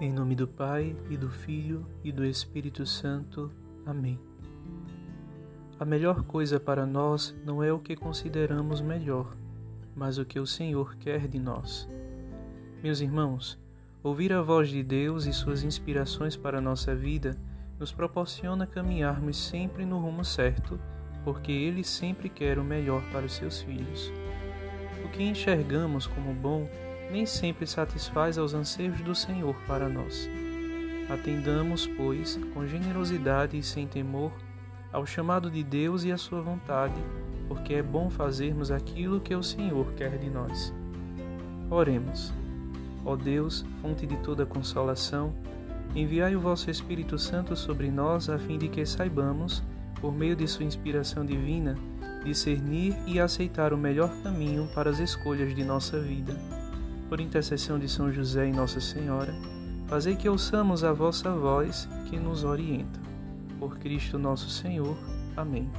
Em nome do Pai, e do Filho, e do Espírito Santo. Amém. A melhor coisa para nós não é o que consideramos melhor, mas o que o Senhor quer de nós. Meus irmãos, ouvir a voz de Deus e suas inspirações para a nossa vida nos proporciona caminharmos sempre no rumo certo, porque Ele sempre quer o melhor para os seus filhos. O que enxergamos como bom nem sempre satisfaz aos anseios do Senhor para nós. Atendamos, pois, com generosidade e sem temor ao chamado de Deus e à sua vontade, porque é bom fazermos aquilo que o Senhor quer de nós. Oremos. Ó Deus, fonte de toda consolação, enviai o vosso Espírito Santo sobre nós a fim de que saibamos, por meio de sua inspiração divina, discernir e aceitar o melhor caminho para as escolhas de nossa vida por intercessão de São José e Nossa Senhora, fazei que ouçamos a vossa voz que nos orienta. Por Cristo nosso Senhor. Amém.